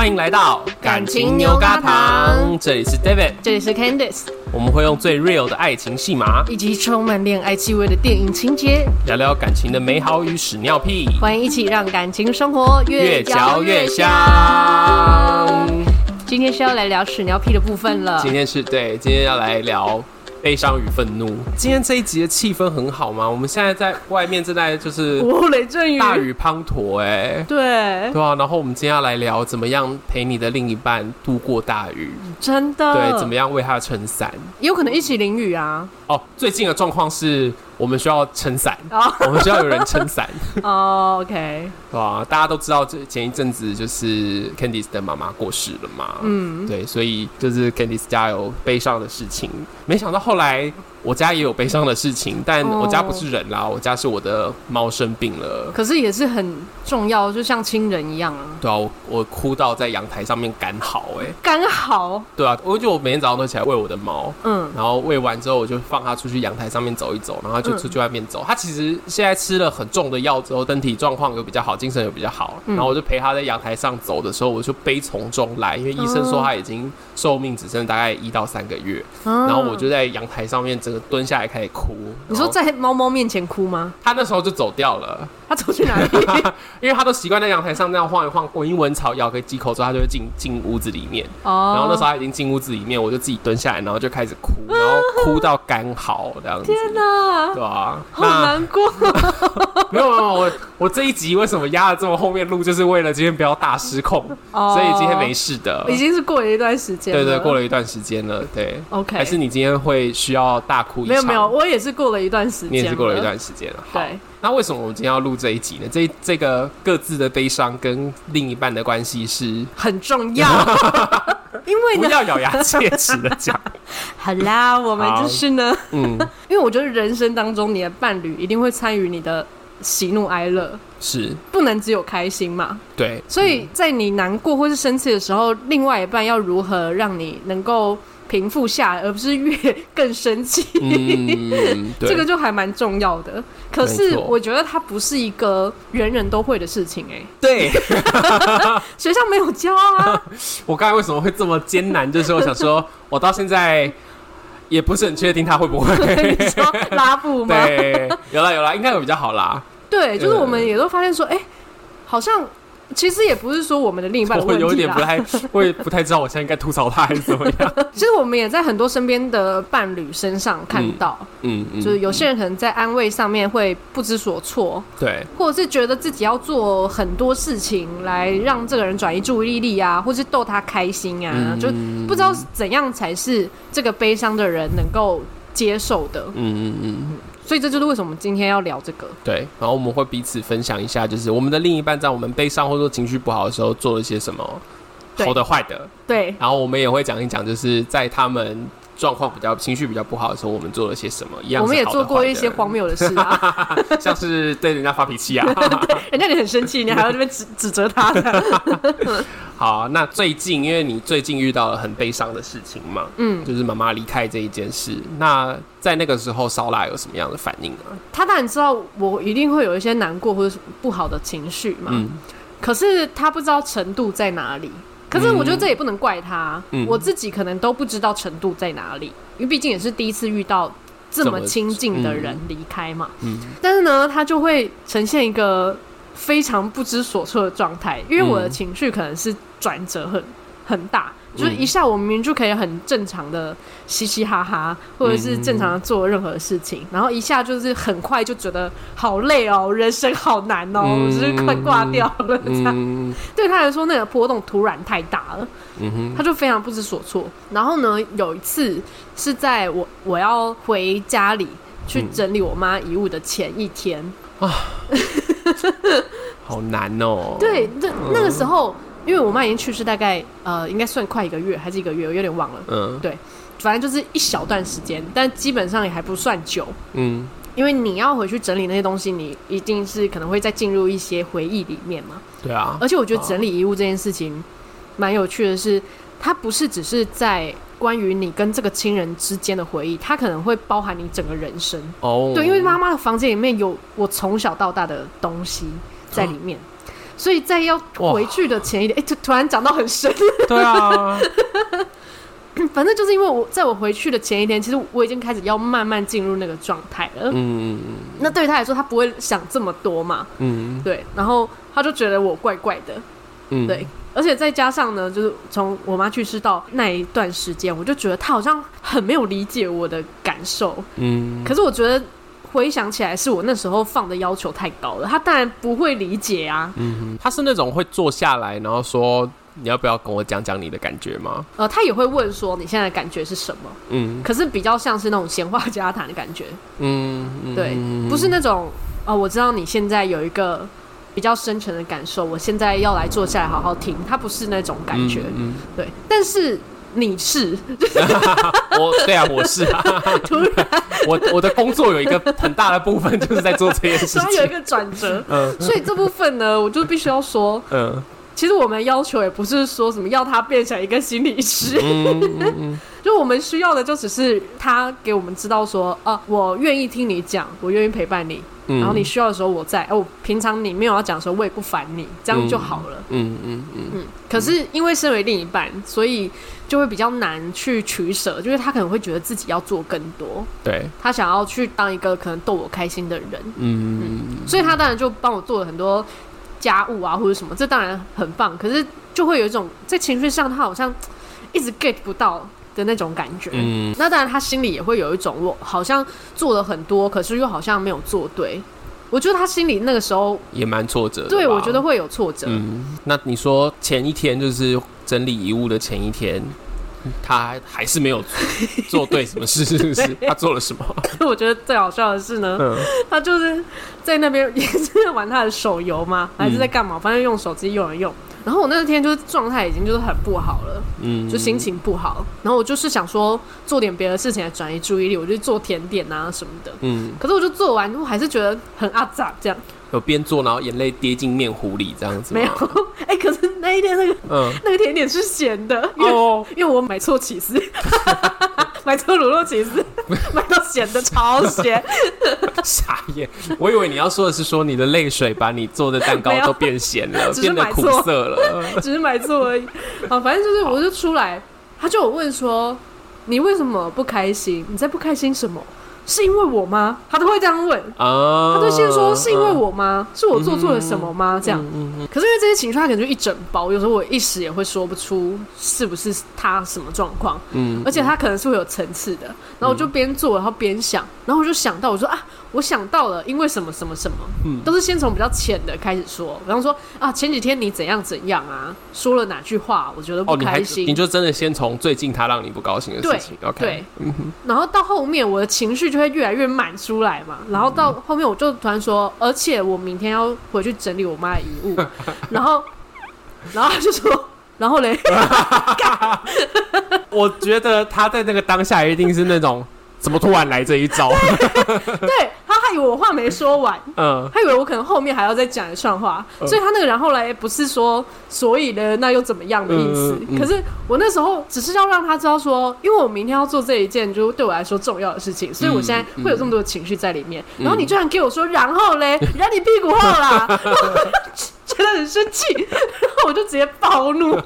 欢迎来到感情牛轧糖，这里是 David，这里是 Candice，我们会用最 real 的爱情戏码，以及充满恋爱气味的电影情节，聊聊感情的美好与屎尿屁。欢迎一起让感情生活越嚼越香。今天是要来聊屎尿屁的部分了。今天是对，今天要来聊。悲伤与愤怒。今天这一集的气氛很好吗？我们现在在外面正在就是雷阵雨，大雨滂沱，哎，对对啊。然后我们今天要来聊怎么样陪你的另一半度过大雨，真的对，怎么样为他撑伞，也有可能一起淋雨啊。哦，最近的状况是。我们需要撑伞，oh. 我们需要有人撑伞。哦、oh,，OK，对啊？大家都知道，这前一阵子就是 Candice 的妈妈过世了嘛。嗯，对，所以就是 Candice 家有悲伤的事情。没想到后来。我家也有悲伤的事情，但我家不是人啦，哦、我家是我的猫生病了。可是也是很重要，就像亲人一样啊。对啊，我，我哭到在阳台上面干嚎，哎，赶好。对啊，我就我每天早上都起来喂我的猫，嗯，然后喂完之后我就放它出去阳台上面走一走，然后就出去外面走。它、嗯、其实现在吃了很重的药之后，身体状况有比较好，精神有比较好。嗯、然后我就陪它在阳台上走的时候，我就悲从中来，因为医生说它已经寿命只剩大概一到三个月。嗯、然后我就在阳台上面。蹲下来开始哭。你说在猫猫面前哭吗？他那时候就走掉了。他走去哪里？因为他都习惯在阳台上那样晃一晃，闻一闻草，咬个几口之后，他就会进进屋子里面。哦。然后那时候他已经进屋子里面，我就自己蹲下来，然后就开始哭，然后哭到干嚎这样子。天哪！对啊，好难过。没有没有，我我这一集为什么压了这么后面录，就是为了今天不要大失控，所以今天没事的。已经是过了一段时间。对对，过了一段时间了。对。OK。还是你今天会需要大哭一场？没有没有，我也是过了一段时间。你也是过了一段时间了。对。那为什么我们今天要录这一集呢？这这个各自的悲伤跟另一半的关系是很重要，因为呢不要咬牙切齿的讲。好啦，我们就是呢，嗯，因为我觉得人生当中你的伴侣一定会参与你的喜怒哀乐，是不能只有开心嘛？对，所以在你难过或是生气的时候，另外一半要如何让你能够。平复下来，而不是越 更生气。嗯，这个就还蛮重要的。可是我觉得它不是一个人人都会的事情，哎。对，学校没有教啊。我刚才为什么会这么艰难？就是我想说，我到现在也不是很确定他会不会。你说拉布吗？对，有啦有啦，应该会比较好啦。对，就是我们也都发现说，哎、欸，好像。其实也不是说我们的另一半的问题，我有点不太，我也不太知道我现在应该吐槽他还是怎么样。其实我们也在很多身边的伴侣身上看到，嗯，嗯，嗯，就是有些人可能在安慰上面会不知所措，对，或者是觉得自己要做很多事情来让这个人转移注意力啊，或是逗他开心啊，嗯，就不知道怎样才是这个悲伤的人能够接受的，嗯嗯嗯。所以这就是为什么我们今天要聊这个。对，然后我们会彼此分享一下，就是我们的另一半在我们悲伤或者说情绪不好的时候做了些什么，好的坏的。对。然后我们也会讲一讲，就是在他们状况比较情绪比较不好的时候，我们做了些什么。一样，我们也做过一些荒谬的事啊，像是对人家发脾气啊，对，人家你很生气，你还要这边指指责他的。好啊，那最近因为你最近遇到了很悲伤的事情嘛，嗯，就是妈妈离开这一件事。那在那个时候，烧腊有什么样的反应呢？他当然知道我一定会有一些难过或者不好的情绪嘛，嗯，可是他不知道程度在哪里。可是我觉得这也不能怪他，嗯，我自己可能都不知道程度在哪里，因为毕竟也是第一次遇到这么亲近的人离开嘛，嗯，嗯，但是呢，他就会呈现一个非常不知所措的状态，因为我的情绪可能是。转折很很大，就是一下我明明就可以很正常的嘻嘻哈哈，或者是正常的做任何事情，然后一下就是很快就觉得好累哦，人生好难哦，我就是快挂掉了这样。对他来说，那个波动突然太大了，他就非常不知所措。然后呢，有一次是在我我要回家里去整理我妈遗物的前一天啊，好难哦。对，那那个时候。因为我妈已经去世大概呃，应该算快一个月还是一个月，我有点忘了。嗯，对。反正就是一小段时间，但基本上也还不算久。嗯，因为你要回去整理那些东西，你一定是可能会再进入一些回忆里面嘛。对啊，而且我觉得整理遗物这件事情蛮有趣的是，它不是只是在关于你跟这个亲人之间的回忆，它可能会包含你整个人生。哦，对，因为妈妈的房间里面有我从小到大的东西在里面。所以在要回去的前一天，哎、欸，突突然讲到很深。对啊，反正就是因为我在我回去的前一天，其实我已经开始要慢慢进入那个状态了。嗯嗯嗯。那对于他来说，他不会想这么多嘛。嗯。对，然后他就觉得我怪怪的。嗯。对，而且再加上呢，就是从我妈去世到那一段时间，我就觉得他好像很没有理解我的感受。嗯。可是我觉得。回想起来，是我那时候放的要求太高了，他当然不会理解啊。嗯哼，他是那种会坐下来，然后说你要不要跟我讲讲你的感觉吗？呃，他也会问说你现在的感觉是什么？嗯，可是比较像是那种闲话家谈的感觉。嗯，对，不是那种哦，我知道你现在有一个比较深沉的感受，我现在要来坐下来好好听。他不是那种感觉，嗯，对，但是。你是，我对啊，我是啊。突然，我我的工作有一个很大的部分就是在做这件事情，所以有一个转折。嗯，所以这部分呢，我就必须要说，嗯，其实我们要求也不是说什么要他变成一个心理师，就我们需要的就只是他给我们知道说，啊，我愿意听你讲，我愿意陪伴你。然后你需要的时候我在，哦，平常你没有要讲的时候我也不烦你，这样就好了。嗯嗯嗯嗯。可是因为身为另一半，所以就会比较难去取舍，就是他可能会觉得自己要做更多。对。他想要去当一个可能逗我开心的人。嗯嗯。所以他当然就帮我做了很多家务啊或者什么，这当然很棒。可是就会有一种在情绪上他好像 一直 get 不到。的那种感觉，嗯，那当然他心里也会有一种，我好像做了很多，可是又好像没有做对。我觉得他心里那个时候也蛮挫折的，对，我觉得会有挫折。嗯，那你说前一天就是整理遗物的前一天，他还是没有做对什么事，是不是？他做了什么？可 是我觉得最好笑的是呢，嗯，他就是在那边也是在玩他的手游吗？还是在干嘛？反正用手机用了用。然后我那天就是状态已经就是很不好了，嗯，就心情不好。然后我就是想说做点别的事情来转移注意力，我就做甜点啊什么的，嗯。可是我就做完，我还是觉得很阿杂这样。有边做，然后眼泪跌进面糊里这样子。没有，哎，可是那一天那个，嗯，那个甜点是咸的，哦，因为我买错起司。买错卤肉起司，买到咸的超咸，傻眼！我以为你要说的是说你的泪水把你做的蛋糕都变咸了，变得苦涩了，只是买错而已。啊，反正就是我就出来，他就有问说，你为什么不开心？你在不开心什么？是因为我吗？他都会这样问啊，他都先说是因为我吗？是我做错了什么吗？这样，可是因为这些情绪，他可能就一整包，有时候我一时也会说不出是不是他什么状况，嗯，而且他可能是会有层次的，然后我就边做，然后边想，然后我就想到，我说啊。我想到了，因为什么什么什么，嗯，都是先从比较浅的开始说，比方说啊，前几天你怎样怎样啊，说了哪句话，我觉得不开心，哦、你，你就真的先从最近他让你不高兴的事情，OK，对，嗯哼，然后到后面我的情绪就会越来越满出来嘛，然后到后面我就突然说，而且我明天要回去整理我妈的遗物，然后，然后他就说，然后嘞，我觉得他在那个当下一定是那种。怎么突然来这一招？对，他还以为我话没说完，嗯，他以为我可能后面还要再讲一串话，嗯、所以他那个然后来不是说所以呢，那又怎么样的意思？嗯嗯、可是我那时候只是要让他知道说，因为我明天要做这一件就对我来说重要的事情，所以我现在会有这么多情绪在里面。嗯、然后你居然给我说，然后嘞，然后你屁股后啦，觉得很生气，然后我就直接暴怒。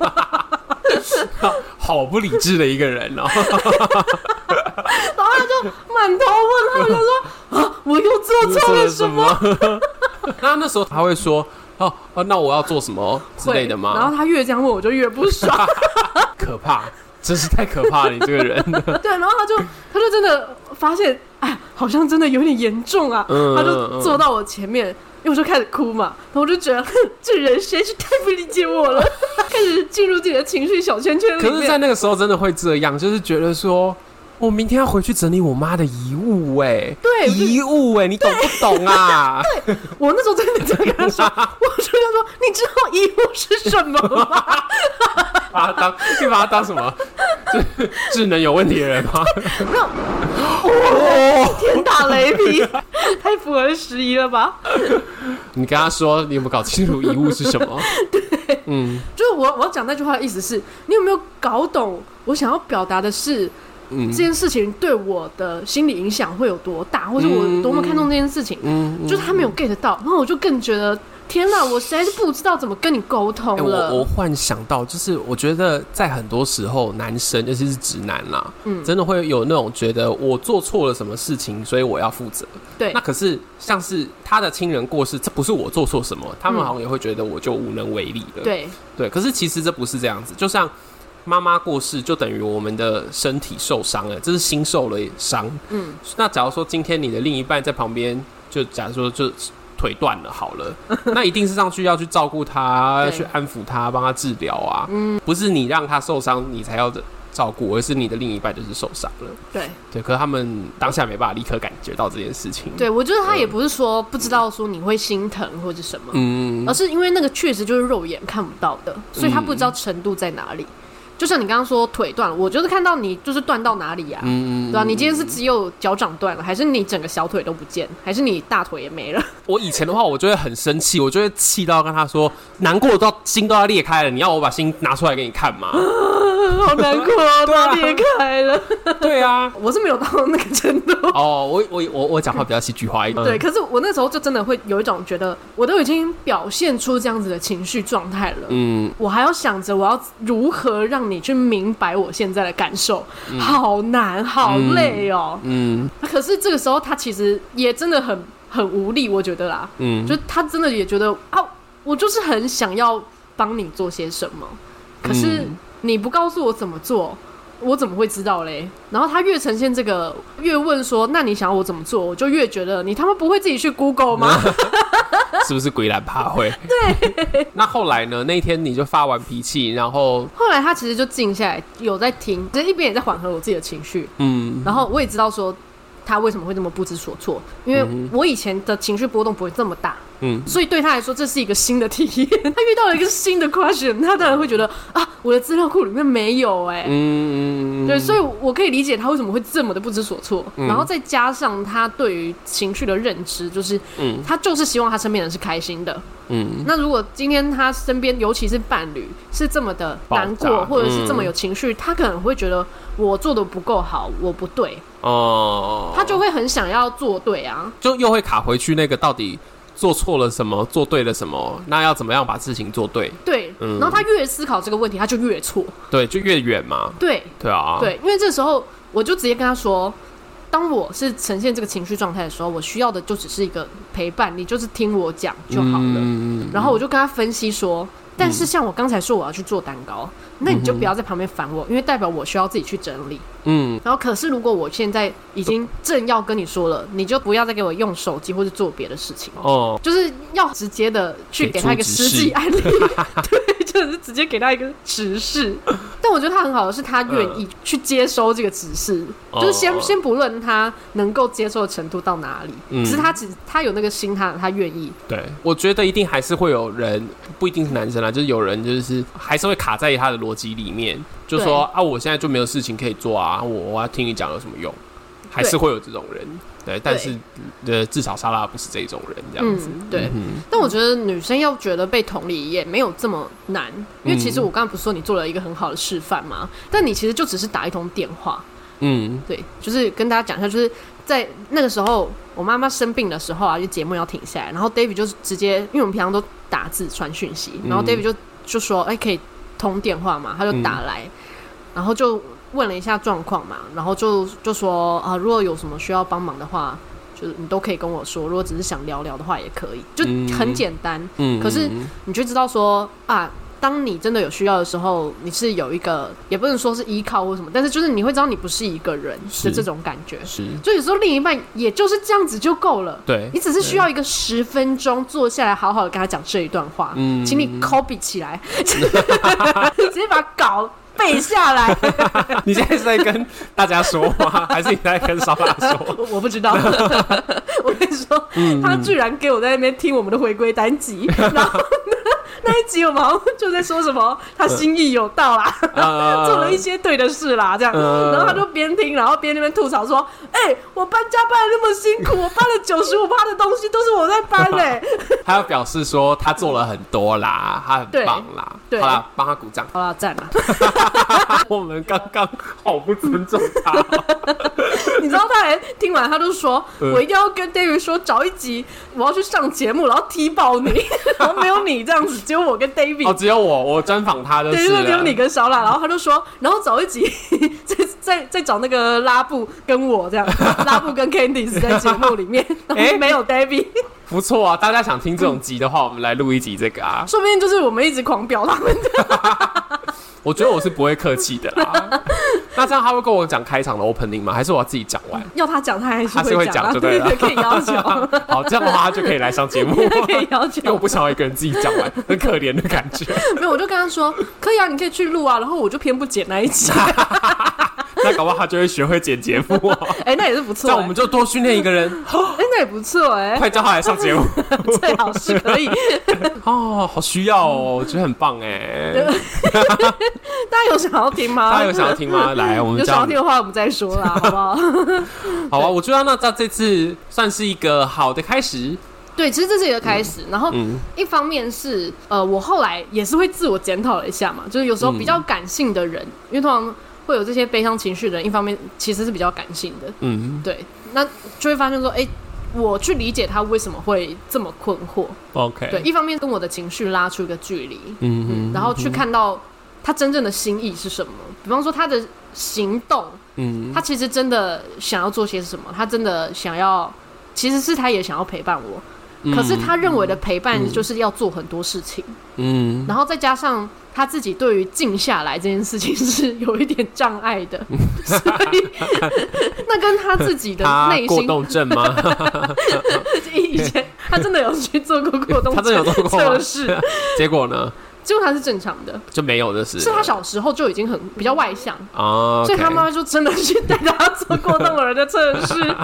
好不理智的一个人哦，然后他就满头问号，就说啊，我又做错了什么？那那时候他会说哦哦，那我要做什么之类的吗？然后他越这样问，我就越不爽，可怕，真是太可怕了，你这个人。对，然后他就他就真的发现，哎，好像真的有点严重啊，他就坐到我前面。因为我就开始哭嘛，然后我就觉得，哼，这人实在是太不理解我了，开始进入自己的情绪小圈圈里面。可是，在那个时候真的会这样，就是觉得说，我明天要回去整理我妈的遗物，哎，对，遗物，哎，你懂不懂啊？对，我那时候真的这样跟他说，我就跟他说，你知道遗物是什么吗？把他当，你把他当什么？智智能有问题的人吗？没有。哦，天打雷劈，太符合时宜了吧？你跟他说，你有没有搞清楚遗物是什么？对，嗯，就是我我要讲那句话的意思是，你有没有搞懂我想要表达的是？嗯、这件事情对我的心理影响会有多大，或者我多么看重这件事情，嗯嗯、就是他没有 get 到，然后我就更觉得天哪，我实在是不知道怎么跟你沟通了。欸、我忽然想到，就是我觉得在很多时候，男生尤其是直男啦，嗯，真的会有那种觉得我做错了什么事情，所以我要负责。对，那可是像是他的亲人过世，这不是我做错什么，他们好像也会觉得我就无能为力了。对对，可是其实这不是这样子，就像。妈妈过世就等于我们的身体受伤了，这是心受了伤。嗯，那假如说今天你的另一半在旁边，就假如说就腿断了好了，那一定是上去要去照顾他，要去安抚他，帮他治疗啊。嗯，不是你让他受伤，你才要照顾，而是你的另一半就是受伤了。对对，可是他们当下没办法立刻感觉到这件事情。对，我觉得他也不是说不知道说你会心疼或者什么，嗯，而是因为那个确实就是肉眼看不到的，所以他不知道程度在哪里。就像你刚刚说腿断了，我就是看到你就是断到哪里呀、啊，嗯、对吧、啊？你今天是只有脚掌断了，还是你整个小腿都不见，还是你大腿也没了？我以前的话，我就会很生气，我就会气到跟他说，难过到心都要裂开了，你要我把心拿出来给你看吗？好难过，都要裂开了。对啊，我是没有到那个程度。哦，我我我我讲话比较戏剧化一点。对，可是我那时候就真的会有一种觉得，我都已经表现出这样子的情绪状态了，嗯，我还要想着我要如何让你去明白我现在的感受，嗯、好难，好累哦。嗯，嗯，可是这个时候他其实也真的很很无力，我觉得啦，嗯，就他真的也觉得啊，我就是很想要帮你做些什么，可是。嗯你不告诉我怎么做，我怎么会知道嘞？然后他越呈现这个，越问说：“那你想要我怎么做？”我就越觉得你他妈不会自己去 Google 吗？是不是鬼懒怕会？对。那后来呢？那一天你就发完脾气，然后后来他其实就静下来，有在听，其实一边也在缓和我自己的情绪。嗯。然后我也知道说他为什么会这么不知所措，因为我以前的情绪波动不会这么大。嗯，所以对他来说，这是一个新的体验。他遇到了一个新的 question，他当然会觉得啊，我的资料库里面没有哎、欸。嗯，对，所以我可以理解他为什么会这么的不知所措。嗯、然后再加上他对于情绪的认知，就是，嗯，他就是希望他身边人是开心的。嗯，那如果今天他身边，尤其是伴侣，是这么的难过，或者是这么有情绪，嗯、他可能会觉得我做的不够好，我不对。哦，他就会很想要做对啊，就又会卡回去那个到底。做错了什么？做对了什么？那要怎么样把事情做对？对，嗯，然后他越思考这个问题，他就越错，对，就越远嘛。对，对啊，对，因为这时候我就直接跟他说，当我是呈现这个情绪状态的时候，我需要的就只是一个陪伴，你就是听我讲就好了。嗯，然后我就跟他分析说。但是像我刚才说我要去做蛋糕，那你就不要在旁边烦我，因为代表我需要自己去整理。嗯，然后可是如果我现在已经正要跟你说了，你就不要再给我用手机或者做别的事情哦，就是要直接的去给他一个实际案例，对，就是直接给他一个指示。但我觉得他很好的是，他愿意去接收这个指示，就是先先不论他能够接受的程度到哪里，只是他只他有那个心，他他愿意。对，我觉得一定还是会有人，不一定是男生。就是有人就是还是会卡在他的逻辑里面，就说啊，我现在就没有事情可以做啊，我我要听你讲有什么用？还是会有这种人，对，对但是呃，至少莎拉不是这种人这样子，嗯、对。嗯、但我觉得女生要觉得被同理也没有这么难，因为其实我刚刚不是说你做了一个很好的示范吗？但你其实就只是打一通电话，嗯，对，就是跟大家讲一下，就是在那个时候我妈妈生病的时候啊，就节目要停下来，然后 David 就是直接，因为我们平常都。打字传讯息，然后 David 就就说：“哎、欸，可以通电话嘛？”他就打来，嗯、然后就问了一下状况嘛，然后就就说：“啊，如果有什么需要帮忙的话，就是你都可以跟我说。如果只是想聊聊的话，也可以，就很简单。嗯，可是你就知道说啊。”当你真的有需要的时候，你是有一个，也不能说是依靠或什么，但是就是你会知道你不是一个人的这种感觉。是，就有时候另一半也就是这样子就够了。对，你只是需要一个十分钟坐下来，好好的跟他讲这一段话。嗯，请你 copy 起来，直接把稿背下来。你现在是在跟大家说话，还是你在跟莎拉说？我不知道。我跟你说，嗯、他居然给我在那边听我们的回归单集，然后。那一集我们好像就在说什么，他心意有到啦，呃、做了一些对的事啦，这样，呃、然后他就边听，然后边那边吐槽说：“哎、欸，我搬家搬的那么辛苦，我搬了九十五趴的东西都是我在搬嘞、欸。”他要表示说他做了很多啦，他很棒啦，对，好啦，帮他鼓掌，好了，赞啦。我们刚刚好不尊重他，你知道他还听完他就说：“呃、我一定要跟 David 说，找一集我要去上节目，然后踢爆你，然后没有你这样子，只有我跟 David，哦，只有我，我专访他的，对，只有你跟小懒，然后他就说，然后找一集再再再找那个拉布跟我这样，拉布跟 Candice 在节目里面，然后，没有 David。”不错啊，大家想听这种集的话，嗯、我们来录一集这个啊。说不定就是我们一直狂飙他们的。我觉得我是不会客气的啦。那这样他会跟我讲开场的 opening 吗？还是我要自己讲完？要他讲，他还是会讲，他是会讲就对了。对，可以要求。好，这样的话他就可以来上节目。可以要求，因为我不想要一个人自己讲完，很可怜的感觉。没有，我就跟他说可以啊，你可以去录啊。然后我就偏不剪那一集。那搞不好他就会学会剪节目。哎，那也是不错。那我们就多训练一个人。哎，那也不错哎。快叫他来上节目，最好是可以。哦，好需要哦，我觉得很棒哎。大家有想要听吗？大家有想要听吗？来，我们有想要听的话，我们再说啦，好不好？好啊，我觉得那这这次算是一个好的开始。对，其实这是一个开始。然后，一方面是呃，我后来也是会自我检讨了一下嘛，就是有时候比较感性的人，因为通常。会有这些悲伤情绪的人，一方面其实是比较感性的，嗯，对，那就会发现说，哎，我去理解他为什么会这么困惑，OK，对，一方面跟我的情绪拉出一个距离，嗯嗯，然后去看到他真正的心意是什么，比方说他的行动，嗯，他其实真的想要做些什么，他真的想要，其实是他也想要陪伴我。可是他认为的陪伴就是要做很多事情，嗯，然后再加上他自己对于静下来这件事情是有一点障碍的，所以 那跟他自己的 内心过动症吗？以前他真的有去做过过动症，他真的有做过测试，结果呢？结果他是正常的，就没有的是。是他小时候就已经很比较外向。啊，所以他妈妈就真的去带他做过动人的测试。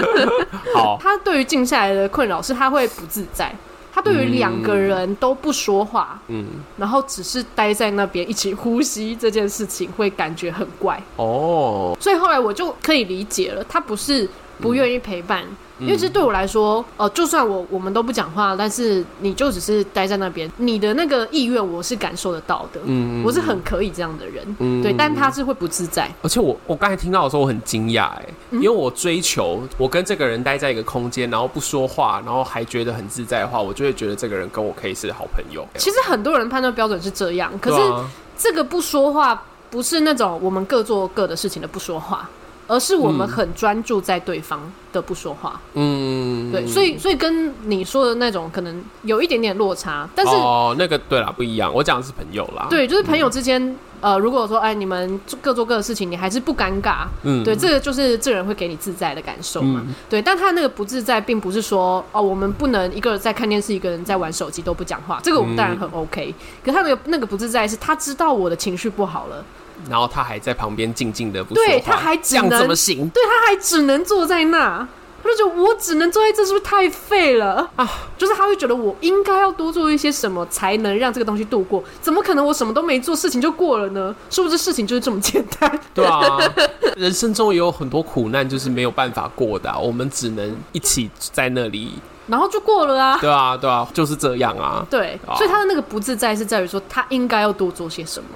好，他对于静下来的困扰是他会不自在，他对于两个人都不说话，嗯，然后只是待在那边一起呼吸这件事情会感觉很怪。哦。所以后来我就可以理解了，他不是不愿意陪伴。因为这对我来说，呃，就算我我们都不讲话，但是你就只是待在那边，你的那个意愿我是感受得到的。嗯，我是很可以这样的人。嗯，对，但他是会不自在。而且我我刚才听到的时候，我很惊讶哎，因为我追求我跟这个人待在一个空间，然后不说话，然后还觉得很自在的话，我就会觉得这个人跟我可以是好朋友。其实很多人判断标准是这样，可是这个不说话不是那种我们各做各的事情的不说话。而是我们很专注在对方的不说话，嗯，对，所以所以跟你说的那种可能有一点点落差，但是哦，那个对啦，不一样，我讲的是朋友啦，对，就是朋友之间，嗯、呃，如果说哎，你们各做各的事情，你还是不尴尬，嗯，对，这个就是这人会给你自在的感受嘛，嗯、对，但他那个不自在，并不是说哦，我们不能一个人在看电视，一个人在玩手机都不讲话，这个我们当然很 OK，、嗯、可他那个那个不自在是他知道我的情绪不好了。然后他还在旁边静静的不说话，对，他还只能这样怎么行？对，他还只能坐在那，他就觉得我只能坐在这，是不是太废了啊？就是他会觉得我应该要多做一些什么，才能让这个东西度过。怎么可能我什么都没做，事情就过了呢？是不是事情就是这么简单？对啊，人生中也有很多苦难，就是没有办法过的啊，我们只能一起在那里，然后就过了啊。对啊，对啊，就是这样啊。对，所以他的那个不自在是在于说，他应该要多做些什么。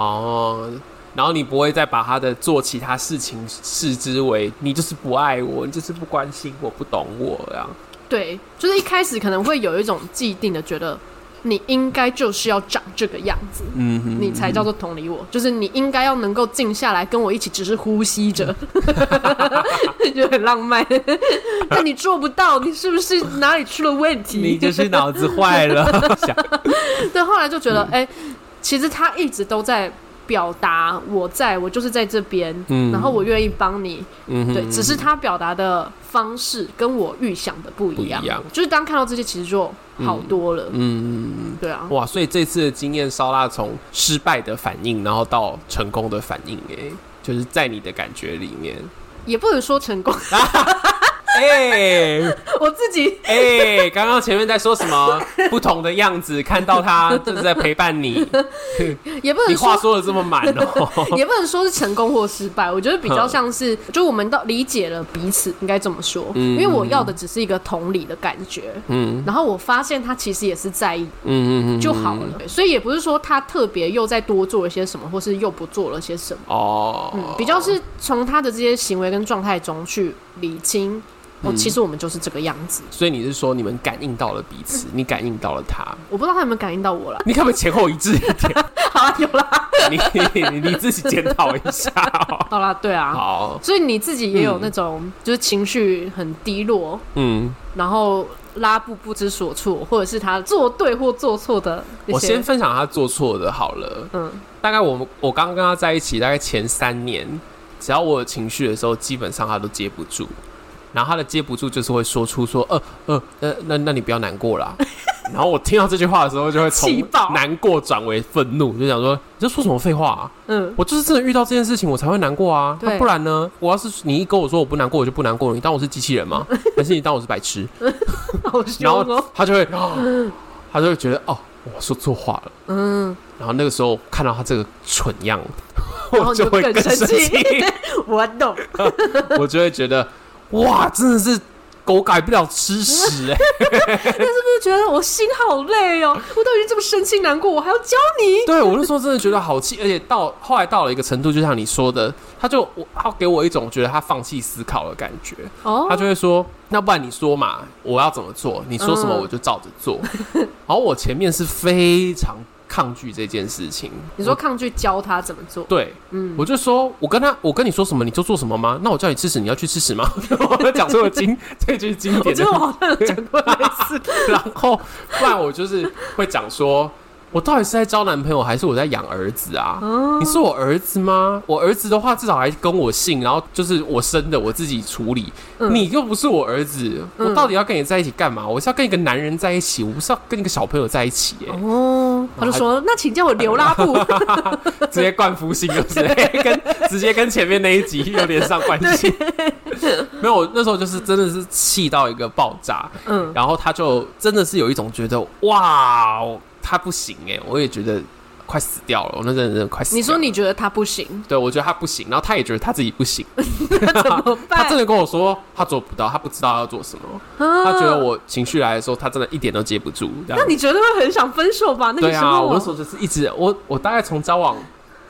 哦，然后你不会再把他的做其他事情视之为你就是不爱我，你就是不关心我，不懂我这样。对，就是一开始可能会有一种既定的觉得，你应该就是要长这个样子，嗯哼，你才叫做同理我，就是你应该要能够静下来跟我一起，只是呼吸着，就很浪漫。但你做不到，你是不是哪里出了问题？你就是脑子坏了。对，后来就觉得，哎、嗯。其实他一直都在表达我在我就是在这边，嗯，然后我愿意帮你，嗯，对，只是他表达的方式跟我预想的不一样，就是当看到这些，其实就好多了，嗯嗯，对啊，哇，所以这次的经验，烧腊从失败的反应，然后到成功的反应，哎，就是在你的感觉里面，也不能说成功。哎，我自己哎，刚刚前面在说什么？不同的样子，看到他就是在陪伴你，也不能你话说的这么满哦，也不能说是成功或失败。我觉得比较像是，就我们都理解了彼此，应该这么说。因为我要的只是一个同理的感觉，嗯，然后我发现他其实也是在意，嗯嗯就好了。所以也不是说他特别又在多做了些什么，或是又不做了些什么哦，嗯，比较是从他的这些行为跟状态中去理清。哦，其实我们就是这个样子。所以你是说你们感应到了彼此，你感应到了他？我不知道他有没有感应到我了。你可不可以前后一致一点？好啦，有啦。你你你自己检讨一下。好啦，对啊。好。所以你自己也有那种就是情绪很低落，嗯，然后拉布不知所措，或者是他做对或做错的。我先分享他做错的好了。嗯。大概我们我刚跟他在一起大概前三年，只要我有情绪的时候，基本上他都接不住。然后他的接不住，就是会说出说，呃呃，那那那你不要难过啦。然后我听到这句话的时候，就会从难过转为愤怒，就想说，你在说什么废话啊？嗯，我就是真的遇到这件事情，我才会难过啊。那不然呢？我要是你一跟我说我不难过，我就不难过了。你当我是机器人吗？还是你当我是白痴？然后他就会，他就会觉得，哦，我说错话了。嗯。然后那个时候看到他这个蠢样，我就会更生气。我懂。我就会觉得。哇，真的是狗改不了吃屎哎！那是不是觉得我心好累哦？我都已经这么生气难过，我还要教你？对，我那时候真的觉得好气，而且到后来到了一个程度，就像你说的，他就我他给我一种觉得他放弃思考的感觉。哦，他就会说：“那不然你说嘛，我要怎么做？你说什么我就照着做。嗯 ”然后我前面是非常。抗拒这件事情，你说抗拒教他怎么做？对，嗯，我就说，我跟他，我跟你说什么，你就做什么吗？那我叫你吃屎，你要去吃屎吗？我讲出了经，这句经典的，我好像讲过类似。然后，不然我就是会讲说。我到底是在交男朋友，还是我在养儿子啊？你是我儿子吗？我儿子的话，至少还跟我姓，然后就是我生的，我自己处理。你又不是我儿子，我到底要跟你在一起干嘛？我是要跟一个男人在一起，我不是要跟一个小朋友在一起。哦，他就说：“那请叫我刘拉布。”直接冠夫姓，就是跟直接跟前面那一集有连上关系。没有，我那时候就是真的是气到一个爆炸。嗯，然后他就真的是有一种觉得哇。他不行哎、欸，我也觉得快死掉了。我那阵真的快死掉了。你说你觉得他不行？对，我觉得他不行，然后他也觉得他自己不行。那 怎么办？他真的跟我说他做不到，他不知道要做什么。啊、他觉得我情绪来的时候，他真的一点都接不住。那你觉得会很想分手吧？那个时候，对啊，我那时候就是一直我我大概从交往。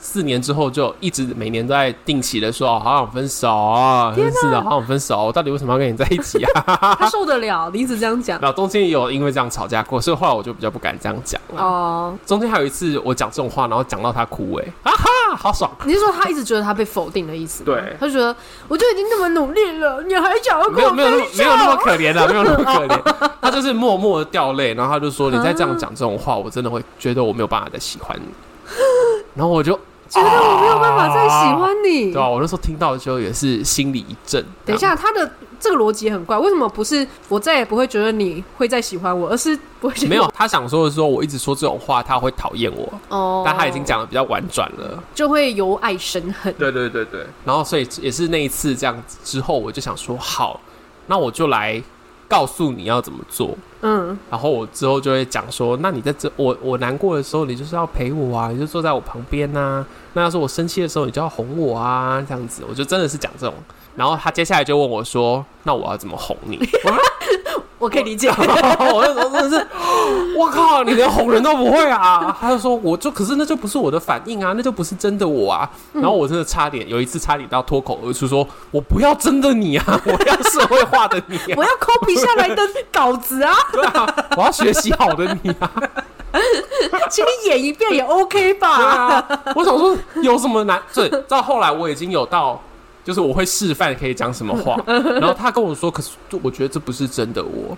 四年之后就一直每年都在定期的说哦，好想分手啊，真是的，好想分手。我到底为什么要跟你在一起啊？他受得了？你一直这样讲。然后中间也有因为这样吵架过，所以后来我就比较不敢这样讲了。哦。中间还有一次我讲这种话，然后讲到他哭，哎，哈哈，好爽。你是说他一直觉得他被否定的意思？对。他就觉得我就已经那么努力了，你还想要跟？没有没有没有那么可怜的，没有那么可怜。他就是默默的掉泪，然后他就说：“你再这样讲这种话，我真的会觉得我没有办法再喜欢你。”然后我就。觉得我没有办法再喜欢你，对啊，我那时候听到的时候也是心里一震。等一下，他的这个逻辑很怪，为什么不是我再也不会觉得你会再喜欢我，而是不会？没有，他想说的是说，我一直说这种话，他会讨厌我。哦，但他已经讲的比较婉转了，就会由爱生恨。对对对对，然后所以也是那一次这样子之后，我就想说，好，那我就来。告诉你要怎么做，嗯，然后我之后就会讲说，那你在这我我难过的时候，你就是要陪我啊，你就坐在我旁边呐。那要是我生气的时候，你就要哄我啊，这样子，我就真的是讲这种。然后他接下来就问我说，那我要怎么哄你？可以理解，我那时候真的是，我靠，你连哄人都不会啊！他就说，我就可是那就不是我的反应啊，那就不是真的我啊。然后我真的差点有一次差点到脱口而出说，我不要真的你啊，我要社会化的你，我要 copy 下来的稿子啊，对啊，我要学习好的你啊，请你演一遍也 OK 吧？对啊，我想说有什么难？对，到后来我已经有到。就是我会示范可以讲什么话，然后他跟我说，可是我觉得这不是真的我，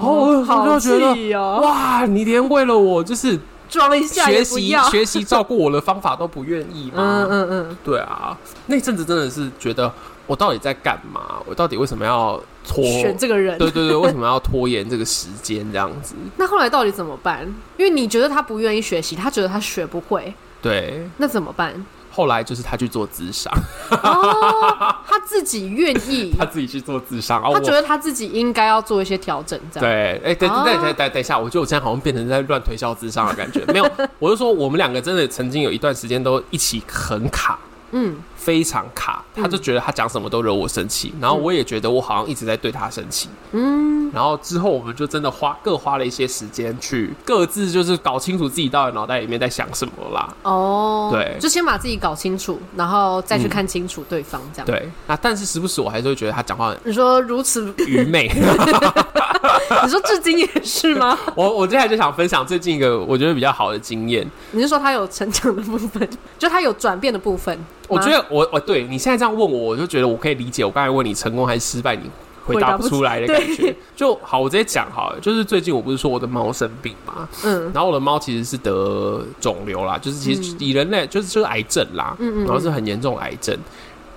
哦，我就觉得哇，你连为了我就是装一下学习 学习照顾我的方法都不愿意吗？嗯嗯嗯，对啊，那阵子真的是觉得我到底在干嘛？我到底为什么要拖选这个人？对对对，为什么要拖延这个时间这样子？那后来到底怎么办？因为你觉得他不愿意学习，他觉得他学不会，对，那怎么办？后来就是他去做咨商，哦，他自己愿意，他自己去做咨商，他觉得他自己应该要做一些调整，这样。对，哎、欸，等等等等等一下，我觉得我现在好像变成在乱推销智商的感觉，没有，我就说我们两个真的曾经有一段时间都一起很卡，嗯。非常卡，他就觉得他讲什么都惹我生气，嗯，然后我也觉得我好像一直在对他生气，嗯，然后之后我们就真的花各花了一些时间去各自就是搞清楚自己到底脑袋里面在想什么啦。哦，对，就先把自己搞清楚，然后再去看清楚对方这样。嗯、对，那但是时不时我还是会觉得他讲话，你说如此愚昧 你说至今也是吗？我我接下来就想分享最近一个我觉得比较好的经验。你是说他有成长的部分，就他有转变的部分？我觉得我我对你现在这样问我，我就觉得我可以理解。我刚才问你成功还是失败，你回答不出来的感觉。就 好，我直接讲好了。就是最近我不是说我的猫生病嘛，嗯，然后我的猫其实是得肿瘤啦，就是其实以人类就是就是癌症啦，嗯嗯，然后是很严重癌症。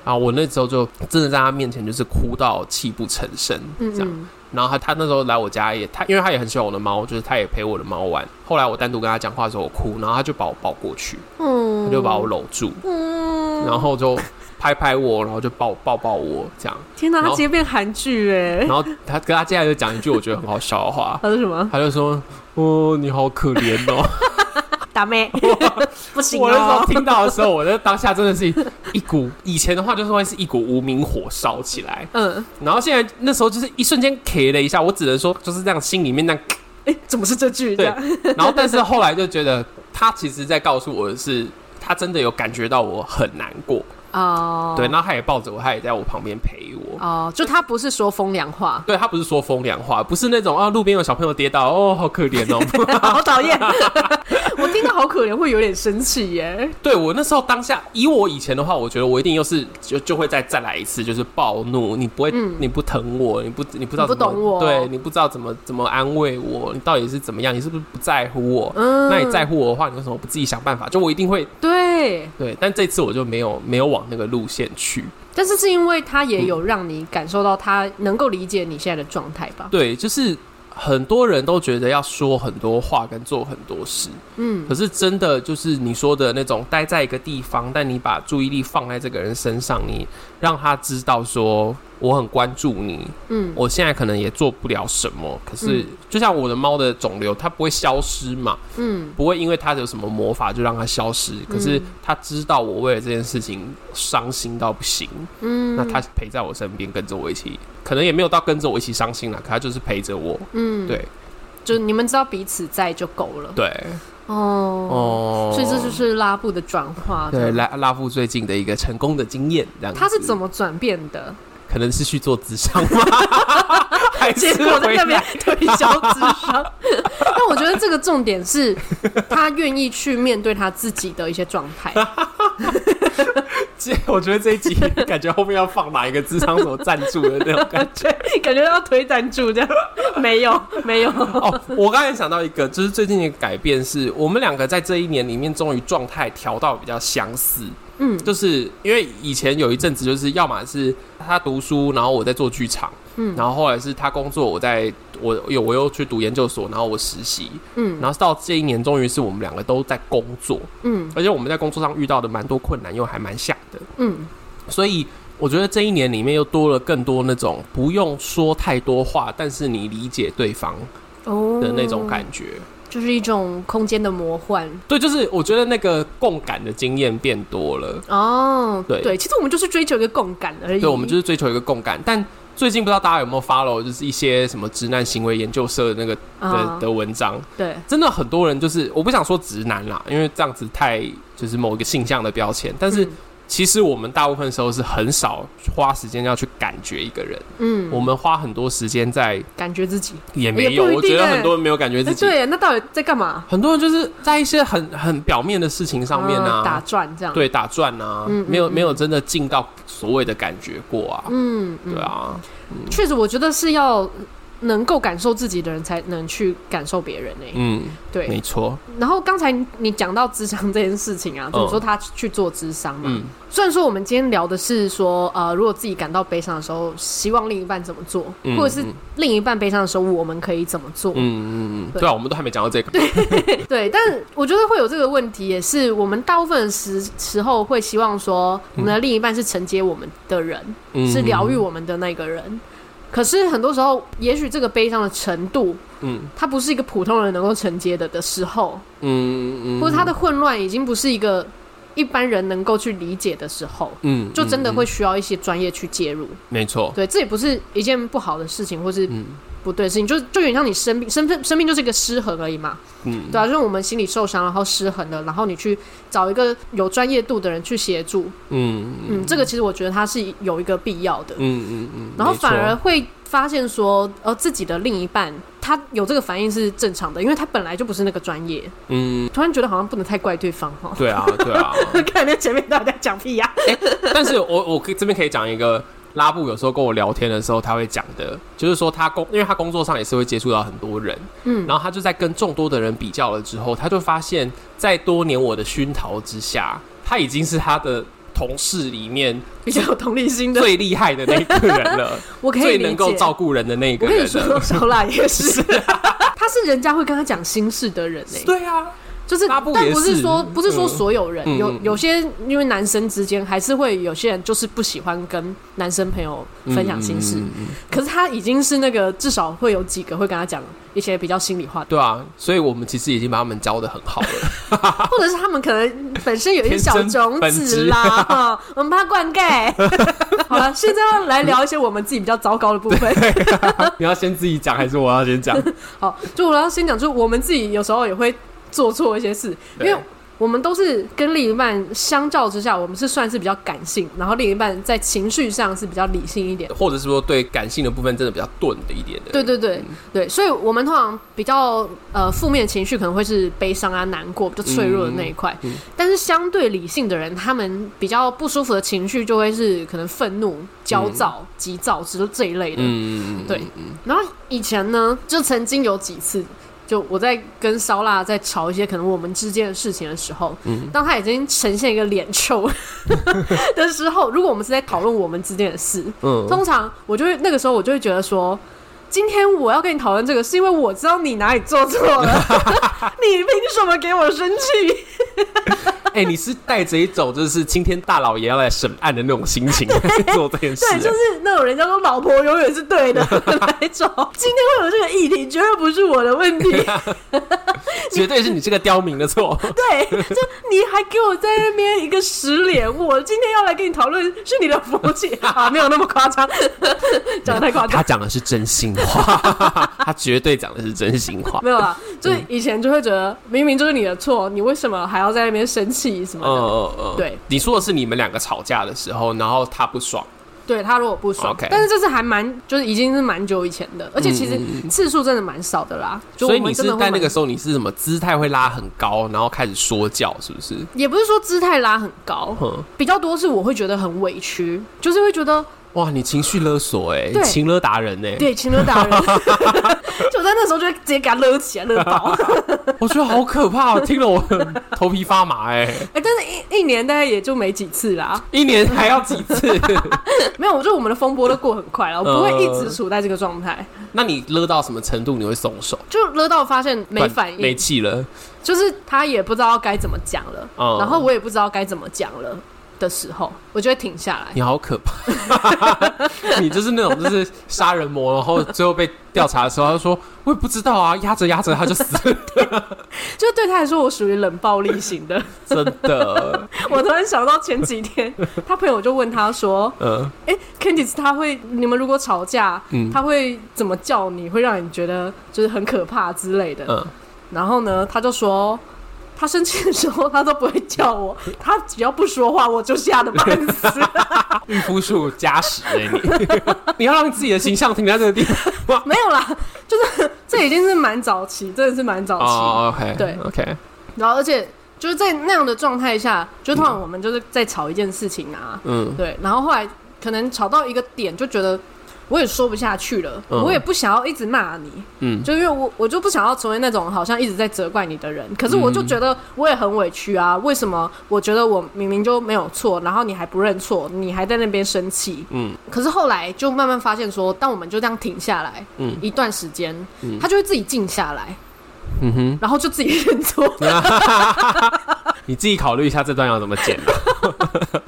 然后我那时候就真的在他面前就是哭到泣不成声，这样。然后他他那时候来我家也他因为他也很喜欢我的猫，就是他也陪我的猫玩。后来我单独跟他讲话的时候，我哭，然后他就把我抱过去，嗯，他就把我搂住，嗯，然后就拍拍我，然后就抱抱抱我，这样。天哪，他直接变韩剧哎！然后他跟他接下来就讲一句我觉得很好笑的话，他说什么？他就说：“哦，你好可怜哦。”打妹？不行！我那时候听到的时候，我的当下真的是一股以前的话就是会是一股无名火烧起来。嗯，然后现在那时候就是一瞬间 K 了一下，我只能说就是这样，心里面那哎，怎么是这句？对。然后，但是后来就觉得他其实在告诉我的是，他真的有感觉到我很难过。哦，对，然后他也抱着我，他也在我旁边陪我。哦，就他不是说风凉话，对他不是说风凉话，不是那种啊，路边有小朋友跌倒，哦，好可怜哦，好讨厌。我听到好可怜，会有点生气耶。对我那时候当下，以我以前的话，我觉得我一定又是就就会再再来一次，就是暴怒。你不会，嗯、你不疼我，你不你不知道怎么，不懂我，对你不知道怎么怎么安慰我，你到底是怎么样？你是不是不在乎我？嗯，那你在乎我的话，你为什么不自己想办法？就我一定会对对，但这次我就没有没有往那个路线去。但是是因为他也有让你感受到他能够理解你现在的状态吧？对，就是。很多人都觉得要说很多话跟做很多事，嗯，可是真的就是你说的那种待在一个地方，但你把注意力放在这个人身上，你让他知道说。我很关注你，嗯，我现在可能也做不了什么，可是就像我的猫的肿瘤，它不会消失嘛，嗯，不会因为它有什么魔法就让它消失，可是它知道我为了这件事情伤心到不行，嗯，那它陪在我身边，跟着我一起，可能也没有到跟着我一起伤心了，可它就是陪着我，嗯，对，就你们知道彼此在就够了，对，哦。哦，所以这就是拉布的转化，对，拉拉布最近的一个成功的经验，这样，他是怎么转变的？可能是去做智商吗？结果在那边推销智商。但我觉得这个重点是他愿意去面对他自己的一些状态。我觉得这一集感觉后面要放哪一个智商所赞助的那种感觉，感觉要推赞助这样。没有，没有。哦，我刚才想到一个，就是最近的改变是我们两个在这一年里面终于状态调到比较相似。嗯，就是因为以前有一阵子，就是要么是他读书，然后我在做剧场，嗯，然后后来是他工作，我在我有我又去读研究所，然后我实习，嗯，然后到这一年，终于是我们两个都在工作，嗯，而且我们在工作上遇到的蛮多困难，又还蛮像的，嗯，所以我觉得这一年里面又多了更多那种不用说太多话，但是你理解对方的那种感觉。哦就是一种空间的魔幻，对，就是我觉得那个共感的经验变多了哦。对对，其实我们就是追求一个共感而已。对，我们就是追求一个共感。但最近不知道大家有没有 follow，就是一些什么直男行为研究社的那个的、哦、的文章。对，真的很多人就是，我不想说直男啦，因为这样子太就是某一个性向的标签，但是。嗯其实我们大部分时候是很少花时间要去感觉一个人，嗯，我们花很多时间在感觉自己，也没有，我觉得很多人没有感觉自己。对，那到底在干嘛？很多人就是在一些很很表面的事情上面啊，打转这样，对，打转啊，没有没有真的进到所谓的感觉过啊，嗯，对啊，确实，我觉得是要能够感受自己的人，才能去感受别人呢。嗯，对，没错。然后刚才你讲到智商这件事情啊，就是说他去做智商嘛。嗯。虽然说我们今天聊的是说，呃，如果自己感到悲伤的时候，希望另一半怎么做，或者是另一半悲伤的时候，我们可以怎么做？嗯嗯嗯。对啊，我们都还没讲到这个。对 对，但我觉得会有这个问题，也是我们大部分时时候会希望说，我们的另一半是承接我们的人，是疗愈我们的那个人。可是很多时候，也许这个悲伤的程度，嗯，它不是一个普通人能够承接的的时候，嗯嗯，或者他的混乱已经不是一个一般人能够去理解的时候，嗯，就真的会需要一些专业去介入。没错，对，这也不是一件不好的事情，或是不对的事情，就就有点像你生病，生病生病就是一个失衡而已嘛，嗯，对啊，就是我们心理受伤，然后失衡了，然后你去找一个有专业度的人去协助，嗯嗯，这个其实我觉得它是有一个必要的，嗯嗯嗯，然后反而会。发现说，呃，自己的另一半他有这个反应是正常的，因为他本来就不是那个专业。嗯，突然觉得好像不能太怪对方哈。对啊，对啊。看那前面到底在讲屁呀。但是我我这边可以讲一个拉布有时候跟我聊天的时候他会讲的，就是说他工，因为他工作上也是会接触到很多人，嗯，然后他就在跟众多的人比较了之后，他就发现，在多年我的熏陶之下，他已经是他的。同事里面比较有同理心的、最厉害的那个人了，我可以最能够照顾人的那个人。我跟你说，小辣也是，他是人家会跟他讲心事的人呢。对啊。就是，但不是说不是说所有人有有些，因为男生之间还是会有些人就是不喜欢跟男生朋友分享心事，可是他已经是那个至少会有几个会跟他讲一些比较心里话。对啊，所以我们其实已经把他们教的很好了，或者是他们可能本身有一些小种子啦，我们把它灌溉。好了，现在要来聊一些我们自己比较糟糕的部分。你要先自己讲还是我要先讲？好，就我要先讲，就我们自己有时候也会。做错一些事，因为我们都是跟另一半相较之下，我们是算是比较感性，然后另一半在情绪上是比较理性一点，或者是说对感性的部分真的比较钝的一点的。对对对、嗯、对，所以我们通常比较呃负面情绪可能会是悲伤啊、难过、比较脆弱的那一块，嗯嗯、但是相对理性的人，他们比较不舒服的情绪就会是可能愤怒、焦躁、急躁之类这一类的。嗯嗯对。然后以前呢，就曾经有几次。就我在跟烧腊在吵一些可能我们之间的事情的时候，嗯，当他已经呈现一个脸臭 的时候，如果我们是在讨论我们之间的事，嗯，通常我就会那个时候我就会觉得说，今天我要跟你讨论这个，是因为我知道你哪里做错了，你凭什么给我生气？哎、欸，你是带着一种就是今天大老爷要来审案的那种心情来做这件事，对，就是那种人家说老婆永远是对的 那种。今天会有这个议题，绝对不是我的问题，绝对是你这个刁民的错。对，就你还给我在那边一个十脸，我今天要来跟你讨论是你的福气啊，没有那么夸张，讲的太夸张。他讲的是真心话，他绝对讲的是真心话。没有啊，就以前就会觉得明明就是你的错，你为什么还要在那边生气？什么的？嗯嗯嗯，对，你说的是你们两个吵架的时候，然后他不爽，对他如果不爽但是这是还蛮，就是已经是蛮久以前的，而且其实次数真的蛮少的啦。所以你是在那个时候，你是什么姿态会拉很高，然后开始说教，是不是？也不是说姿态拉很高，嗯，比较多是我会觉得很委屈，就是会觉得。哇，你情绪勒索哎，情勒达人哎，对，情勒达人，就在那时候就会直接给他勒起来勒爆，我觉得好可怕，听了我头皮发麻哎哎，但是一一年大概也就没几次啦，一年还要几次？没有，我觉得我们的风波都过很快了，我不会一直处在这个状态。那你勒到什么程度你会松手？就勒到发现没反应，没气了，就是他也不知道该怎么讲了，然后我也不知道该怎么讲了。的时候，我就会停下来。你好可怕！你就是那种就是杀人魔，然后最后被调查的时候，他就说：“我也不知道啊，压着压着他就死了。”就对他来说，我属于冷暴力型的。真的，我突然想到前几天，他朋友就问他说：“嗯，哎、欸，Candice，他会你们如果吵架，嗯，他会怎么叫你？会让你觉得就是很可怕之类的？”嗯，然后呢，他就说。他生气的时候，他都不会叫我。他只要不说话，我就吓得半死。御夫术加十哎，你 你要让自己的形象停在这个地方。没有啦，就是这已经是蛮早期，真的是蛮早期。Oh, OK，对，OK。然后，而且就是在那样的状态下，就突然我们就是在吵一件事情啊，嗯，对。然后后来可能吵到一个点，就觉得我也说不下去了，嗯、我也不想要一直骂你，嗯，就因为我我就不想要成为那种好像一直在责怪你的人。可是我就觉得我也很委屈啊，为什么我觉得我明明就没有错，然后你还不认错，你还在那边生气，嗯。可是后来就慢慢发现说，当我们就这样停下来，嗯，一段时间，嗯，他就会自己静下来，嗯哼，然后就自己认错。你自己考虑一下这段要怎么剪。不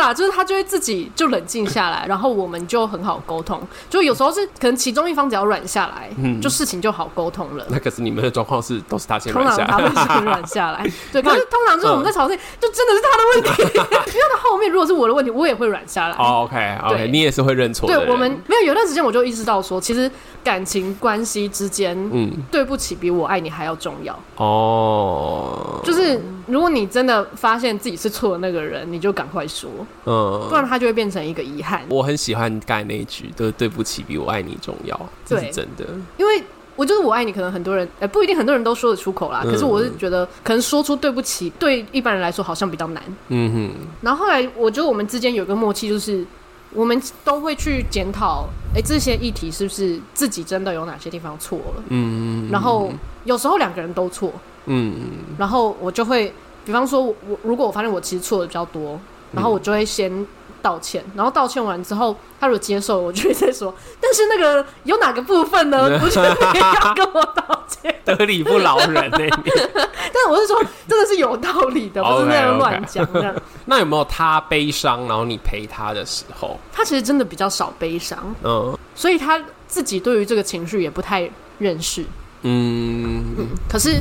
是啊，就是他就会自己就冷静下来，然后我们就很好沟通。就有时候是可能其中一方只要软下来，嗯，就事情就好沟通了。那可是你们的状况是都是他先软下来，他会先软下来。对，可是通常就是我们在吵架，就真的是他的问题。因为他后面如果是我的问题，我也会软下来。哦，OK，OK，你也是会认错。对，我们没有有段时间我就意识到说，其实感情关系之间，嗯，对不起比我爱你还要重要。哦，就是如果你真的发现自己是错的那个人，你就赶快说，嗯，不然他就会变成一个遗憾。我很喜欢刚才那一句，就是，对不起比我爱你重要，这是真的。因为我就是我爱你，可能很多人，哎，不一定很多人都说得出口啦。可是我是觉得，可能说出对不起，对一般人来说好像比较难。嗯哼。然后后来，我觉得我们之间有个默契，就是我们都会去检讨，哎，这些议题是不是自己真的有哪些地方错了？嗯。然后有时候两个人都错。嗯。然后我就会。比方说，我如果我发现我其实错的比较多，然后我就会先道歉，然后道歉完之后，他如果接受，我就会再说。但是那个有哪个部分呢？不是你要跟我道歉，得理不饶人呢。但我是说，真的是有道理的，不是那样乱讲的。那有没有他悲伤，然后你陪他的时候？他其实真的比较少悲伤，嗯，所以他自己对于这个情绪也不太认识，嗯嗯，可是。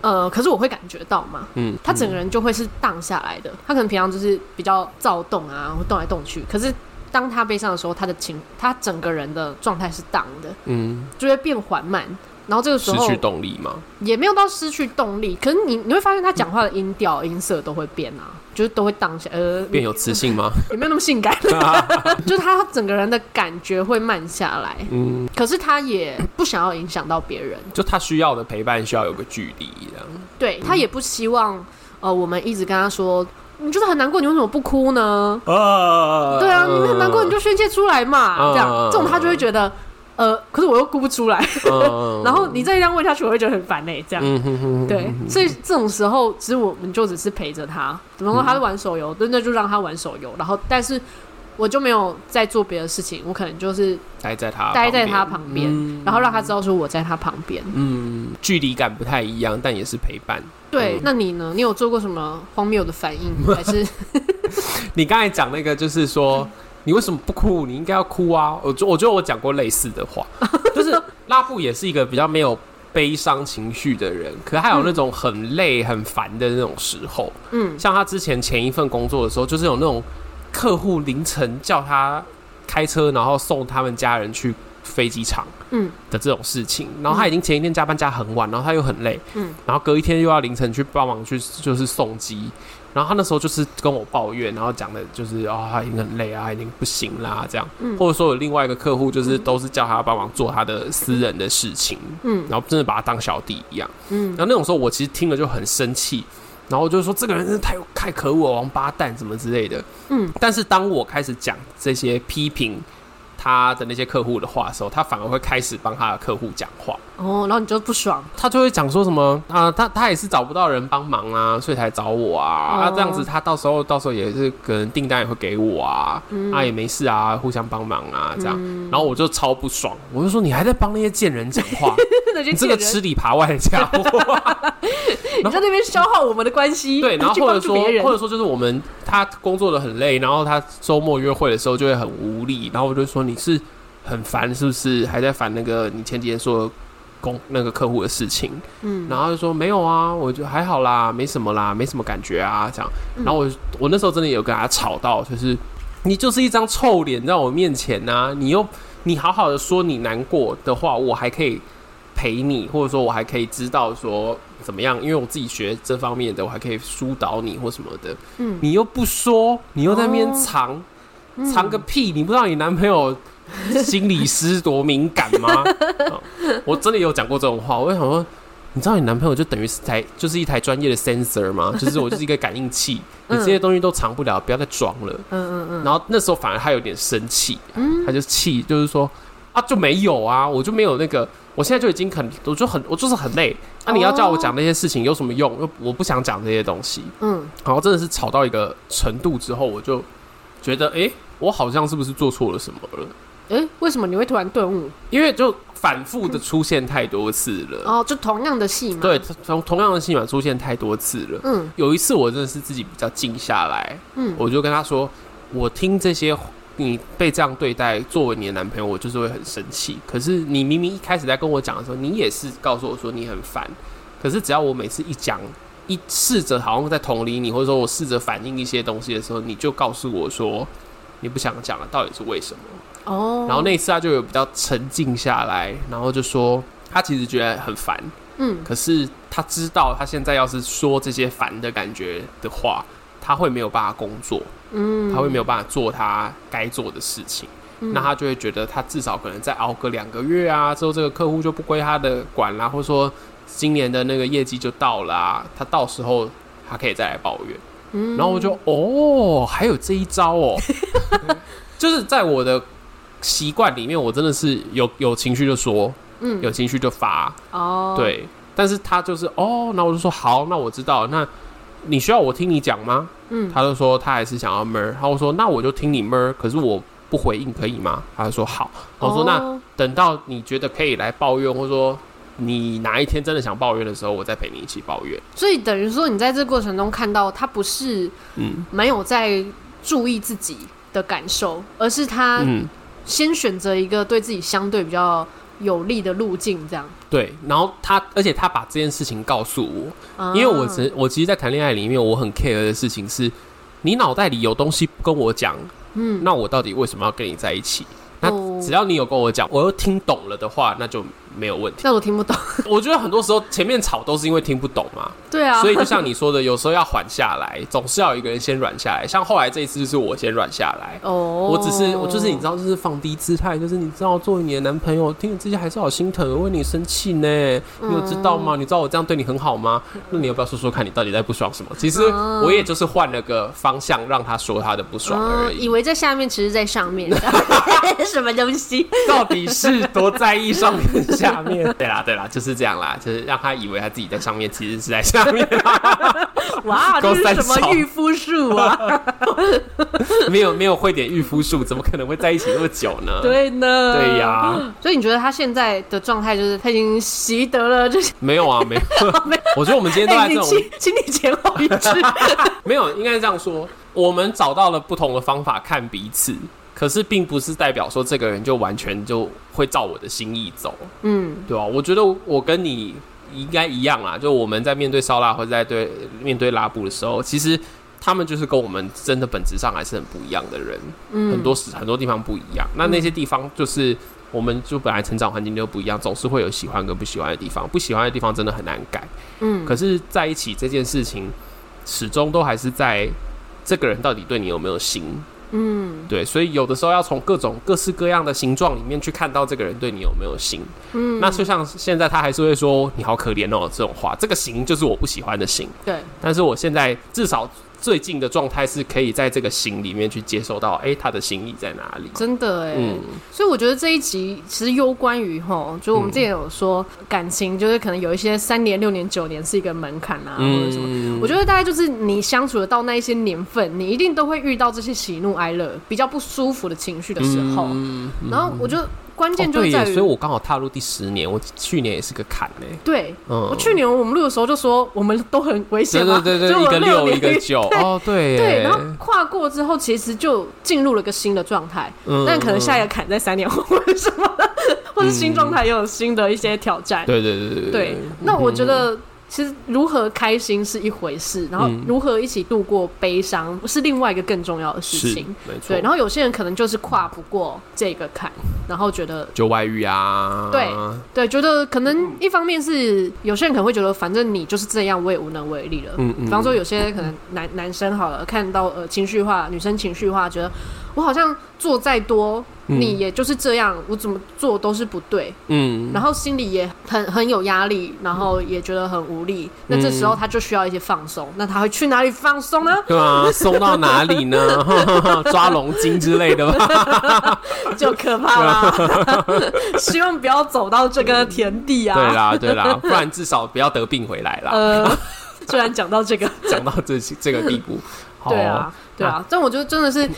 呃，可是我会感觉到嘛，嗯，他整个人就会是荡下来的。他可能平常就是比较躁动啊，会动来动去。可是当他悲伤的时候，他的情，他整个人的状态是荡的，嗯，就会变缓慢。然后这个时候失去动力吗？也没有到失去动力。可是你你会发现他讲话的音调、音色都会变啊，就是都会荡下，呃，变有磁性吗？也没有那么性感，就是他整个人的感觉会慢下来。嗯，可是他也不想要影响到别人，就他需要的陪伴需要有个距离这样。对，他也不希望呃我们一直跟他说，你就是很难过，你为什么不哭呢？啊，对啊，你很难过你就宣泄出来嘛，这样这种他就会觉得。呃，可是我又哭不出来，然后你再这样问下去，我会觉得很烦呢。这样，对，所以这种时候，其实我们就只是陪着他。比如说，他是玩手游，那就让他玩手游。然后，但是我就没有在做别的事情，我可能就是待在他待在他旁边，然后让他知道说我在他旁边。嗯，距离感不太一样，但也是陪伴。对，那你呢？你有做过什么荒谬的反应？还是 你刚才讲那个，就是说。你为什么不哭？你应该要哭啊！我我觉得我讲过类似的话，就是拉布也是一个比较没有悲伤情绪的人，可是还有那种很累很烦的那种时候。嗯，像他之前前一份工作的时候，就是有那种客户凌晨叫他开车，然后送他们家人去飞机场，嗯的这种事情。然后他已经前一天加班加很晚，然后他又很累，嗯，然后隔一天又要凌晨去帮忙去就是送机。然后他那时候就是跟我抱怨，然后讲的就是哦，他已经很累啊，已经不行啦，这样。嗯。或者说有另外一个客户，就是都是叫他帮忙做他的私人的事情。嗯。然后真的把他当小弟一样。嗯。然后那种时候，我其实听了就很生气，然后我就说这个人真是太太可恶了，王八蛋什么之类的。嗯。但是当我开始讲这些批评。他的那些客户的话的时候，他反而会开始帮他的客户讲话哦，然后你就不爽，他就会讲说什么啊，他他也是找不到人帮忙啊，所以才找我啊，哦、啊这样子他到时候到时候也是可能订单也会给我啊，嗯、啊也没事啊，互相帮忙啊这样，嗯、然后我就超不爽，我就说你还在帮那些贱人讲话，你这个吃里扒外的家伙，你在那边消耗我们的关系，对，然后或者说或者说就是我们他工作的很累，然后他周末约会的时候就会很无力，然后我就说。你是很烦是不是？还在烦那个你前几天说公那个客户的事情，嗯，然后就说没有啊，我就还好啦，没什么啦，没什么感觉啊，这样。然后我我那时候真的有跟他吵到，就是你就是一张臭脸在我面前呐、啊，你又你好好的说你难过的话，我还可以陪你，或者说我还可以知道说怎么样，因为我自己学这方面的，我还可以疏导你或什么的，嗯，你又不说，你又在那边藏。哦藏个屁！你不知道你男朋友心理师多敏感吗？我真的有讲过这种话。我就想说，你知道你男朋友就等于是台就是一台专业的 sensor 吗？就是我就是一个感应器，你这些东西都藏不了，不要再装了。嗯嗯嗯。然后那时候反而他有点生气，嗯，他就气，就是说啊就没有啊，我就没有那个，我现在就已经很，我就很，我就是很累。那、啊、你要叫我讲那些事情有什么用？又我不想讲这些东西。嗯。然后真的是吵到一个程度之后，我就觉得，哎、欸，我好像是不是做错了什么了？为什么你会突然顿悟？因为就。反复的出现太多次了，哦，就同样的戏码，对，同同样的戏码出现太多次了。嗯，有一次我真的是自己比较静下来，嗯，我就跟他说，我听这些你被这样对待，作为你的男朋友，我就是会很生气。可是你明明一开始在跟我讲的时候，你也是告诉我说你很烦。可是只要我每次一讲，一试着好像在同理你，或者说我试着反映一些东西的时候，你就告诉我说你不想讲了，到底是为什么？哦，然后那一次他就有比较沉静下来，然后就说他其实觉得很烦，嗯，可是他知道他现在要是说这些烦的感觉的话，他会没有办法工作，嗯，他会没有办法做他该做的事情，嗯，那他就会觉得他至少可能再熬个两个月啊，之后这个客户就不归他的管啦，或者说今年的那个业绩就到了啊，他到时候他可以再来抱怨，嗯，然后我就哦，还有这一招哦，就是在我的。习惯里面，我真的是有有情绪就说，嗯，有情绪就发，哦，对。但是他就是哦，那我就说好，那我知道。那你需要我听你讲吗？嗯，他就说他还是想要闷，然后我说那我就听你闷，可是我不回应可以吗？他就说好。我说那等到你觉得可以来抱怨，或者说你哪一天真的想抱怨的时候，我再陪你一起抱怨。所以等于说你在这过程中看到他不是嗯没有在注意自己的感受，而是他嗯。先选择一个对自己相对比较有利的路径，这样。对，然后他，而且他把这件事情告诉我，啊、因为我只我其实，在谈恋爱里面，我很 care 的事情是，你脑袋里有东西不跟我讲，嗯，那我到底为什么要跟你在一起？那只要你有跟我讲，我又听懂了的话，那就。没有问题，但我听不懂。我觉得很多时候前面吵都是因为听不懂嘛。对啊，所以就像你说的，有时候要缓下来，总是要有一个人先软下来。像后来这一次就是我先软下来。哦，我只是我就是你知道，就是放低姿态，就是你知道，作为你的男朋友，听了这些还是好心疼，为你生气呢。你有知道吗？你知道我这样对你很好吗？那你要不要说说看你到底在不爽什么？其实我也就是换了个方向让他说他的不爽而已。以为在下面，其实在上面。什么东西？到底是多在意上面下？下面 对啦对啦，就是这样啦，就是让他以为他自己在上面，其实是在下面。哇，这是什么御夫术啊？没有没有会点御夫术，怎么可能会在一起那么久呢？对呢，对呀。所以你觉得他现在的状态就是他已经习得了，这些没有啊，没有。我觉得我们今天都在这种，请请你前后一致。没有，应该是这样说，我们找到了不同的方法看彼此。可是，并不是代表说这个人就完全就会照我的心意走，嗯，对吧？我觉得我跟你应该一样啦，就我们在面对烧腊或者在对面对拉布的时候，其实他们就是跟我们真的本质上还是很不一样的人，嗯，很多时很多地方不一样。那那些地方就是我们就本来成长环境就不一样，总是会有喜欢跟不喜欢的地方，不喜欢的地方真的很难改，嗯。可是在一起这件事情，始终都还是在这个人到底对你有没有心。嗯，对，所以有的时候要从各种各式各样的形状里面去看到这个人对你有没有心。嗯，那就像现在他还是会说你好可怜哦这种话，这个型就是我不喜欢的型。对，但是我现在至少。最近的状态是可以在这个心里面去接受到，哎、欸，他的心意在哪里？真的哎、欸，嗯，所以我觉得这一集其实攸关于吼，就我们之前有说感情，就是可能有一些三年、六年、九年是一个门槛啊，嗯、或者什么。我觉得大概就是你相处得到那一些年份，你一定都会遇到这些喜怒哀乐比较不舒服的情绪的时候，嗯、然后我就。关键就在于、哦，所以我刚好踏入第十年，我去年也是个坎呢。对，嗯，我去年我们录的时候就说我们都很危险嘛，对对对，一个六一个九，哦对对，然后跨过之后，其实就进入了一个新的状态，嗯，但可能下一个坎在三年后或者什么的，或者新状态也有新的一些挑战，对对对对。对，那我觉得。其实如何开心是一回事，然后如何一起度过悲伤是另外一个更重要的事情。没错，对。然后有些人可能就是跨不过这个坎，然后觉得就外遇啊。对对，觉得可能一方面是有些人可能会觉得，反正你就是这样，我也无能为力了。嗯嗯。比方说，有些可能男男生好了，看到呃情绪化，女生情绪化，觉得我好像做再多。你也就是这样，我怎么做都是不对，嗯，然后心里也很很有压力，然后也觉得很无力。那这时候他就需要一些放松，那他会去哪里放松呢？对啊，松到哪里呢？抓龙筋之类的吧？就可怕了。希望不要走到这个田地啊！对啦，对啦，不然至少不要得病回来啦。呃，虽然讲到这个，讲到这这个地步，对啊。对啊，但我觉得真的是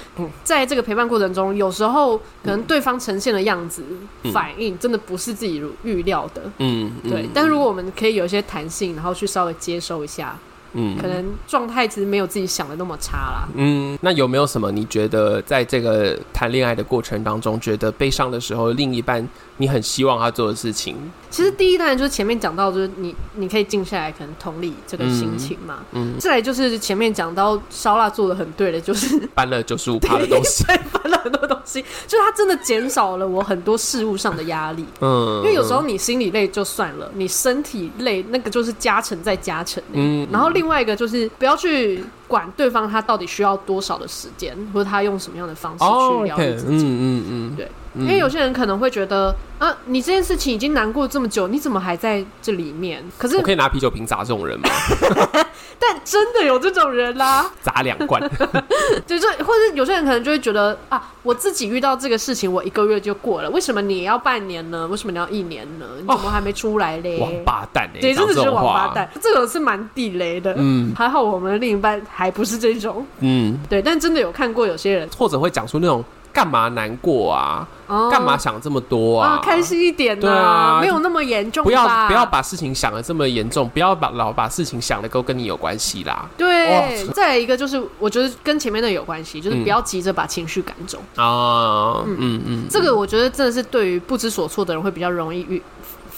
在这个陪伴过程中，有时候可能对方呈现的样子、反应，真的不是自己预料的。嗯，对。但是如果我们可以有一些弹性，然后去稍微接收一下。嗯，可能状态其实没有自己想的那么差啦。嗯，那有没有什么你觉得在这个谈恋爱的过程当中，觉得悲伤的时候，另一半你很希望他做的事情？其实第一段就是前面讲到，就是你你可以静下来，可能同理这个心情嘛。嗯。再来就是前面讲到烧腊做的很对的，就是搬了九十五趴的东西，对，搬了很多东西，就是他真的减少了我很多事物上的压力。嗯。因为有时候你心里累就算了，你身体累那个就是加成再加成。嗯。然后另外一个就是不要去管对方他到底需要多少的时间，或者他用什么样的方式去疗愈自己。嗯嗯嗯，对。因为有些人可能会觉得啊，你这件事情已经难过这么久，你怎么还在这里面？可是我可以拿啤酒瓶砸这种人吗？但真的有这种人啦，砸两罐。对，就或者有些人可能就会觉得啊，我自己遇到这个事情，我一个月就过了，为什么你要半年呢？为什么你要一年呢？你怎么还没出来嘞？王八蛋哎！对，真的是王八蛋，这种是蛮地雷的。嗯，还好我们的另一半还不是这种。嗯，对，但真的有看过有些人，或者会讲出那种。干嘛难过啊？干、oh, 嘛想这么多啊？啊开心一点、啊，对啊，没有那么严重。不要不要把事情想的这么严重，不要把老把事情想的都跟你有关系啦。对，哦、再来一个就是，我觉得跟前面的有关系，就是不要急着把情绪赶走啊。嗯嗯嗯，这个我觉得真的是对于不知所措的人会比较容易遇。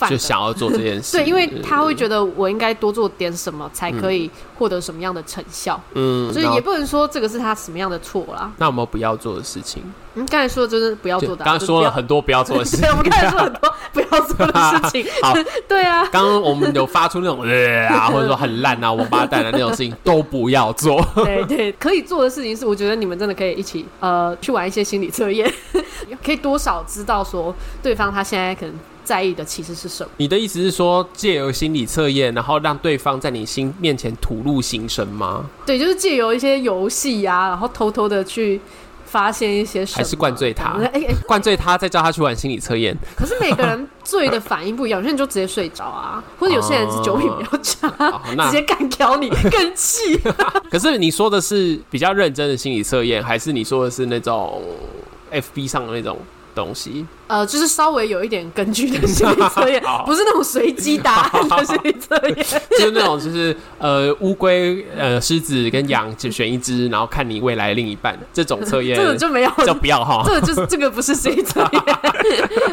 就想要做这件事，对，因为他会觉得我应该多做点什么，才可以获得什么样的成效。嗯，所以也不能说这个是他什么样的错啦。那有没有不要做的事情？嗯，刚才说的就是不要做的。刚刚说了很多不要做的事情。我们刚才说很多不要做的事情。好，对啊。刚刚我们有发出那种啊，或者说很烂啊、王八蛋的那种事情，都不要做。对对，可以做的事情是，我觉得你们真的可以一起呃去玩一些心理测验，可以多少知道说对方他现在可能。在意的其实是什么？你的意思是说，借由心理测验，然后让对方在你心面前吐露心声吗？对，就是借由一些游戏呀，然后偷偷的去发现一些什么，还是灌醉他？哎哎、欸，欸、灌醉他，再叫他去玩心理测验。可是每个人醉的反应不一样，有些人就直接睡着啊，或者有些人是酒品比较差，哦、直接干掉你更气。可是你说的是比较认真的心理测验，还是你说的是那种 FB 上的那种？东西，呃，就是稍微有一点根据的心理测验，不是那种随机答案的心理测验，就是那种就是呃乌龟、呃狮子跟羊只选一只，然后看你未来另一半这种测验，这个就没有，就不要哈，这个就是这个不是心理测验，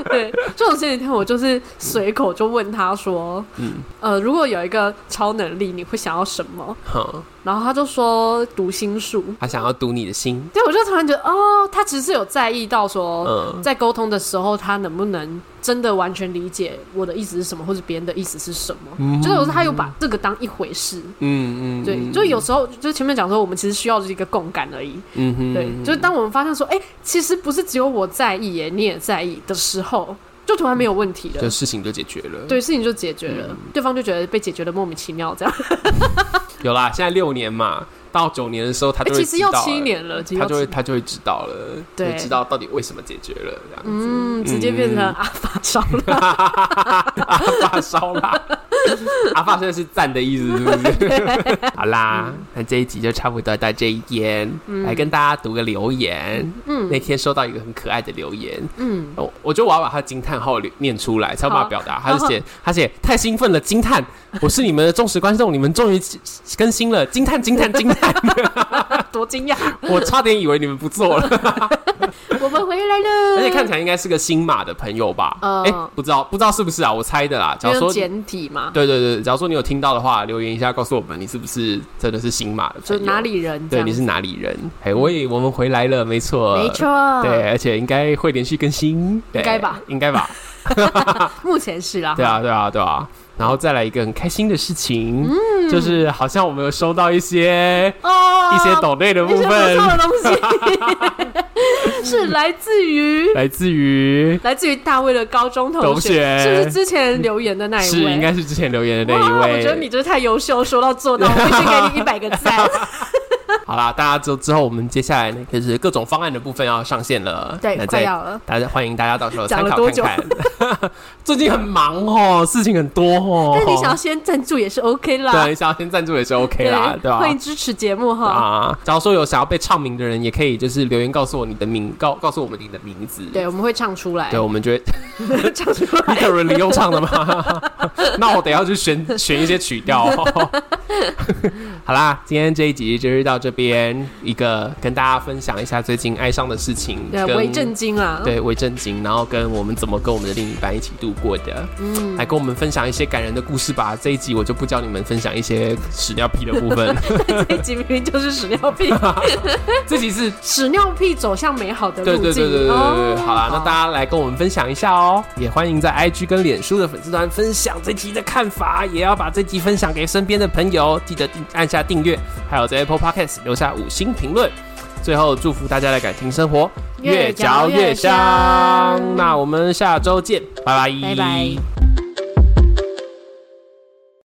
对，这种心理测验我就是随口就问他说，嗯，呃，如果有一个超能力，你会想要什么？嗯然后他就说读心术，他想要读你的心。对，我就突然觉得，哦，他其实是有在意到说，嗯、在沟通的时候，他能不能真的完全理解我的意思是什么，或者别人的意思是什么？嗯、就是有时候他又把这个当一回事。嗯嗯，对，就有时候就是前面讲说，我们其实需要的是一个共感而已。嗯哼，对，就是当我们发现说，哎，其实不是只有我在意耶，你也在意的时候。就突然没有问题了，就事情就解决了。对，事情就解决了，嗯、对方就觉得被解决的莫名其妙，这样。有啦，现在六年嘛。到九年的时候，他就会知道、欸、其实要七年了，他就会他就会知道了，对，知道到底为什么解决了这样子，嗯，直接变成阿发烧了，阿发烧啦，阿发现在是赞的意思，是不是？好啦，那这一集就差不多到这一边，嗯、来跟大家读个留言。嗯，那天收到一个很可爱的留言，嗯，我我觉得我要把他惊叹号念出来，才有办法表达。他是写他写太兴奋了，惊叹！我是你们的忠实观众，你们终于更新了，惊叹惊叹惊叹！多惊讶！我差点以为你们不做了。我们回来了，而且看起来应该是个新马的朋友吧？哎、uh, 欸，不知道不知道是不是啊？我猜的啦。假如说简体嘛？对对对，假如说你有听到的话，留言一下告诉我们，你是不是真的是新马的朋友？就哪里人？对，你是哪里人？哎，我也我们回来了，没错，没错。对，而且应该会连续更新，应该吧？应该吧？目前是啦。对啊，对啊，对啊。然后再来一个很开心的事情，嗯，就是好像我们有收到一些哦一些抖内的部分，的东西，是来自于来自于来自于大卫的高中同学，同学是不是之前留言的那一位？是，应该是之前留言的那一位。我觉得你真是太优秀，说到做到，我必须给你一百个赞。好啦，大家之之后，我们接下来呢，就是各种方案的部分要上线了。对，快要了。大家欢迎大家到时候参考看看。最近很忙哦，事情很多哦。但你想要先赞助也是 OK 啦。对，你想要先赞助也是 OK 啦，对吧？欢迎支持节目哈。啊，假如说有想要被唱名的人，也可以就是留言告诉我你的名，告告诉我们你的名字。对，我们会唱出来。对，我们就会 唱出来。你有人你用唱的吗？那我等下去选选一些曲调。好啦，今天这一集就是到这边。一个跟大家分享一下最近爱上的事情，对，为震惊啊，对，为震惊，然后跟我们怎么跟我们的另一半一起度过的，嗯，来跟我们分享一些感人的故事吧。这一集我就不教你们分享一些屎尿屁的部分，这一集明明就是屎尿屁，这集是屎尿屁走向美好的路径。对对对对对对，哦、好啦，那大家来跟我们分享一下哦，也欢迎在 IG 跟脸书的粉丝团分享这集的看法，也要把这集分享给身边的朋友，记得按下订阅，还有在 Apple Podcast 留下五星评论，最后祝福大家的感情生活越嚼越香。那我们下周见，拜拜。拜拜。